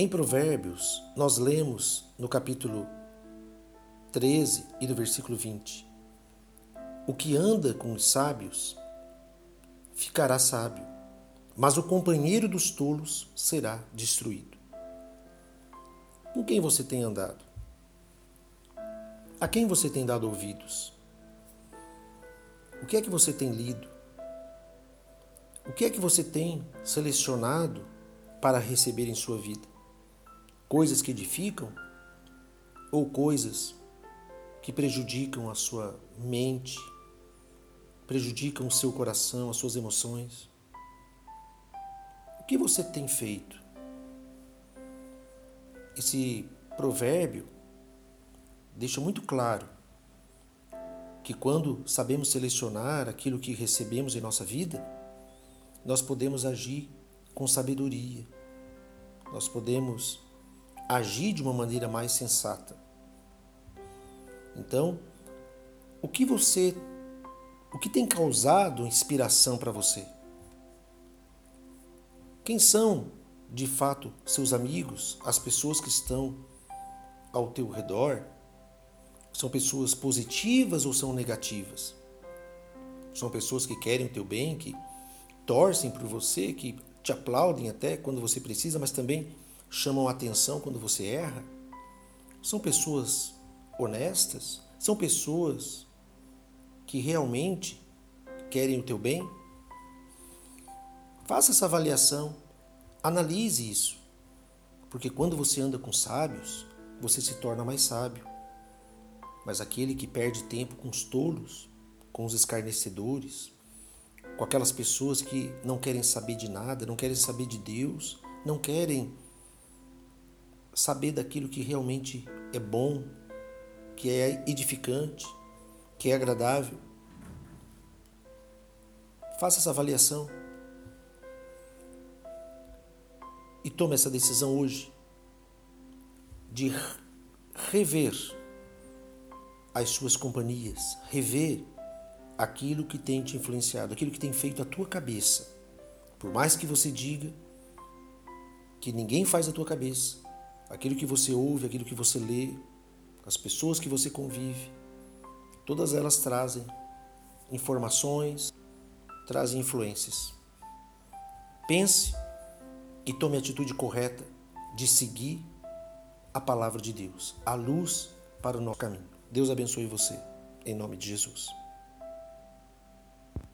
Em Provérbios, nós lemos no capítulo 13 e no versículo 20: O que anda com os sábios ficará sábio, mas o companheiro dos tolos será destruído. Com quem você tem andado? A quem você tem dado ouvidos? O que é que você tem lido? O que é que você tem selecionado para receber em sua vida? Coisas que edificam ou coisas que prejudicam a sua mente, prejudicam o seu coração, as suas emoções? O que você tem feito? Esse provérbio deixa muito claro que quando sabemos selecionar aquilo que recebemos em nossa vida, nós podemos agir com sabedoria, nós podemos agir de uma maneira mais sensata. Então, o que você, o que tem causado inspiração para você? Quem são, de fato, seus amigos, as pessoas que estão ao teu redor? São pessoas positivas ou são negativas? São pessoas que querem o teu bem, que torcem por você, que te aplaudem até quando você precisa, mas também chamam atenção quando você erra? São pessoas honestas? São pessoas que realmente querem o teu bem? Faça essa avaliação, analise isso, porque quando você anda com sábios, você se torna mais sábio. Mas aquele que perde tempo com os tolos, com os escarnecedores, com aquelas pessoas que não querem saber de nada, não querem saber de Deus, não querem saber daquilo que realmente é bom, que é edificante, que é agradável. Faça essa avaliação e tome essa decisão hoje de rever as suas companhias, rever aquilo que tem te influenciado, aquilo que tem feito a tua cabeça. Por mais que você diga que ninguém faz a tua cabeça, aquilo que você ouve, aquilo que você lê, as pessoas que você convive, todas elas trazem informações, trazem influências. Pense e tome a atitude correta de seguir a palavra de Deus, a luz para o nosso caminho. Deus abençoe você, em nome de Jesus.